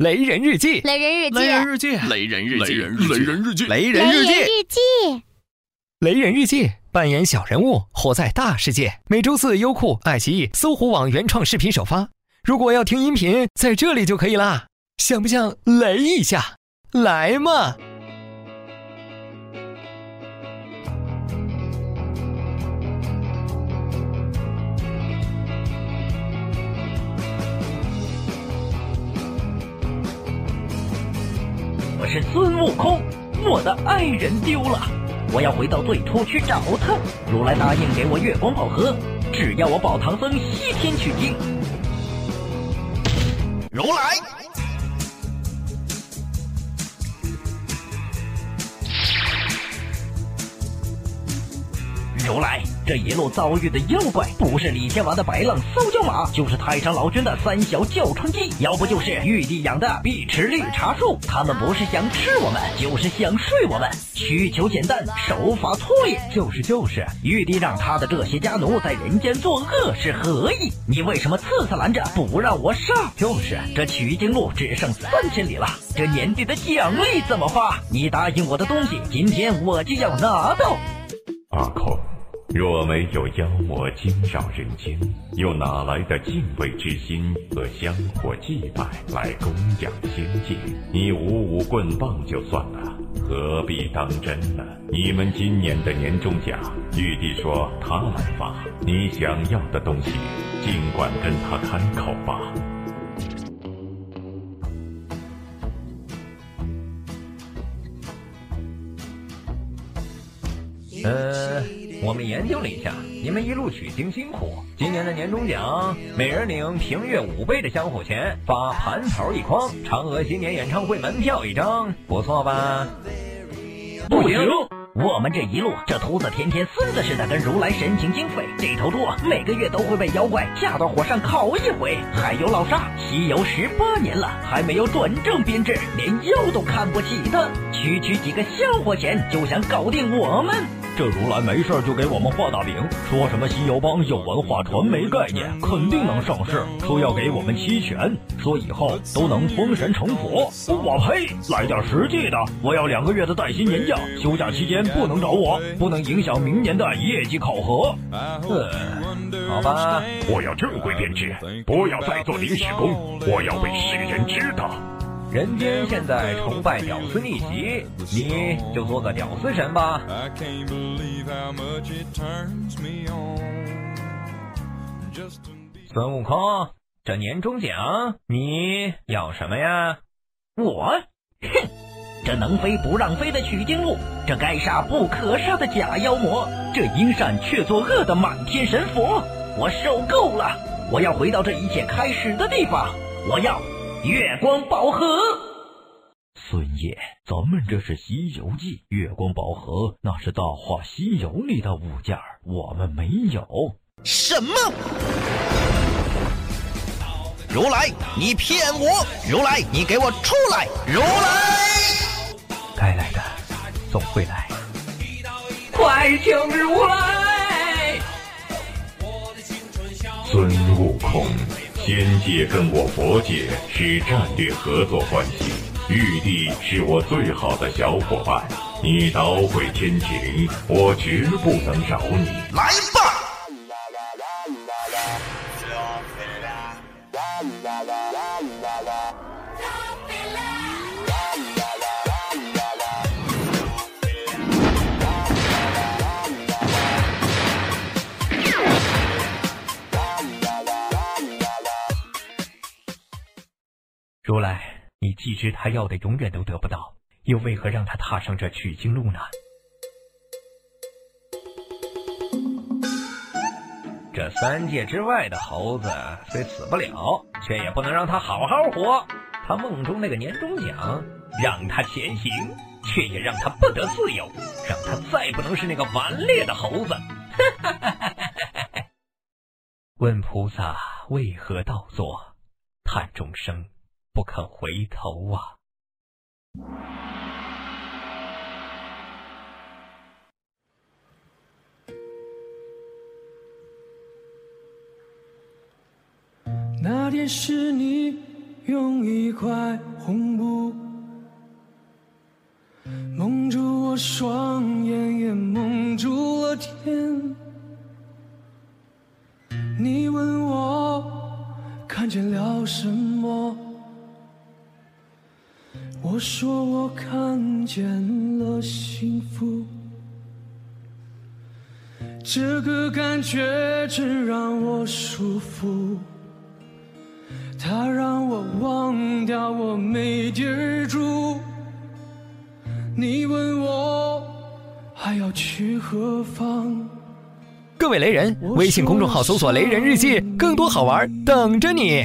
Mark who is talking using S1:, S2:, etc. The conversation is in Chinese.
S1: 雷人日记，
S2: 雷人日记，
S3: 雷人日记，
S4: 雷人日记，
S3: 雷人日记，
S1: 雷
S2: 人
S1: 日记，
S2: 记，
S1: 雷人日记，扮演小人物，活在大世界。每周四，优酷、爱奇艺、搜狐网原创视频首发。如果要听音频，在这里就可以啦。想不想雷一下？来嘛！
S5: 是孙悟空，我的爱人丢了，我要回到最初去找他。如来答应给我月光宝盒，只要我保唐僧西天取经。
S4: 如来，
S5: 这一路遭遇的妖怪，不是李天王的白浪骚蛟马，就是太上老君的三小叫春鸡，要不就是玉帝养的碧池绿茶树。他们不是想吃我们，就是想睡我们，需求简单，手法粗野。就是就是，玉帝让他的这些家奴在人间作恶是何意？你为什么次次拦着不让我上？就是这取经路只剩三千里了，这年底的奖励怎么发？你答应我的东西，今天我就要拿到。
S6: 阿空。若没有妖魔惊扰人间，又哪来的敬畏之心和香火祭拜来供养仙界？你舞舞棍棒就算了，何必当真呢？你们今年的年终奖，玉帝说他来发。你想要的东西，尽管跟他开口吧。
S7: 呃。我们研究了一下，你们一路取经辛苦，今年的年终奖，每人领平月五倍的香火钱，发蟠桃一筐，嫦娥新年演唱会门票一张，不错吧？
S5: 不行，我们这一路，这秃子天天孙子似的跟如来神请经费，这头猪每个月都会被妖怪架到火上烤一回，还有老沙，西游十八年了，还没有转正编制，连妖都看不起他，区区几个香火钱就想搞定我们。
S8: 这如来没事就给我们画大饼，说什么西游帮有文化传媒概念，肯定能上市。说要给我们期权，说以后都能封神成佛。我呸！来点实际的，我要两个月的带薪年假，休假期间不能找我，不能影响明年的业绩考核。
S7: 嗯，好吧，
S6: 我要正规编制，不要再做临时工，我要被世人知道。
S7: 人间现在崇拜屌丝逆袭，你就做个屌丝神吧。孙悟空，这年终奖你要什么呀？
S5: 我，哼，这能飞不让飞的取经路，这该杀不可杀的假妖魔，这因善却作恶的满天神佛，我受够了！我要回到这一切开始的地方，我要。月光宝盒，
S8: 孙爷，咱们这是《西游记》，月光宝盒那是《大话西游》里的物件，我们没有。
S4: 什么？如来，你骗我！如来，你给我出来！如来，
S7: 该来的总会来。
S5: 快请如来！
S6: 孙悟空。天界跟我佛界是战略合作关系，玉帝是我最好的小伙伴。你捣毁天庭，我绝不能饶你。
S4: 来吧！
S7: 如来，你既知他要的永远都得不到，又为何让他踏上这取经路呢？这三界之外的猴子虽死不了，却也不能让他好好活。他梦中那个年终奖，让他前行，却也让他不得自由，让他再不能是那个顽劣的猴子。问菩萨为何倒作？叹众生。不肯回头啊！
S9: 那天是你
S2: 用一块红布蒙住我双眼，也蒙住了天。你问我看见了什么？我说我看见了幸福。这个感觉真让我舒服，它让我忘掉我没地儿住。你问我还要去何方？
S1: 各位雷人，微信公众号搜索“雷人日记”，更多好玩等着你。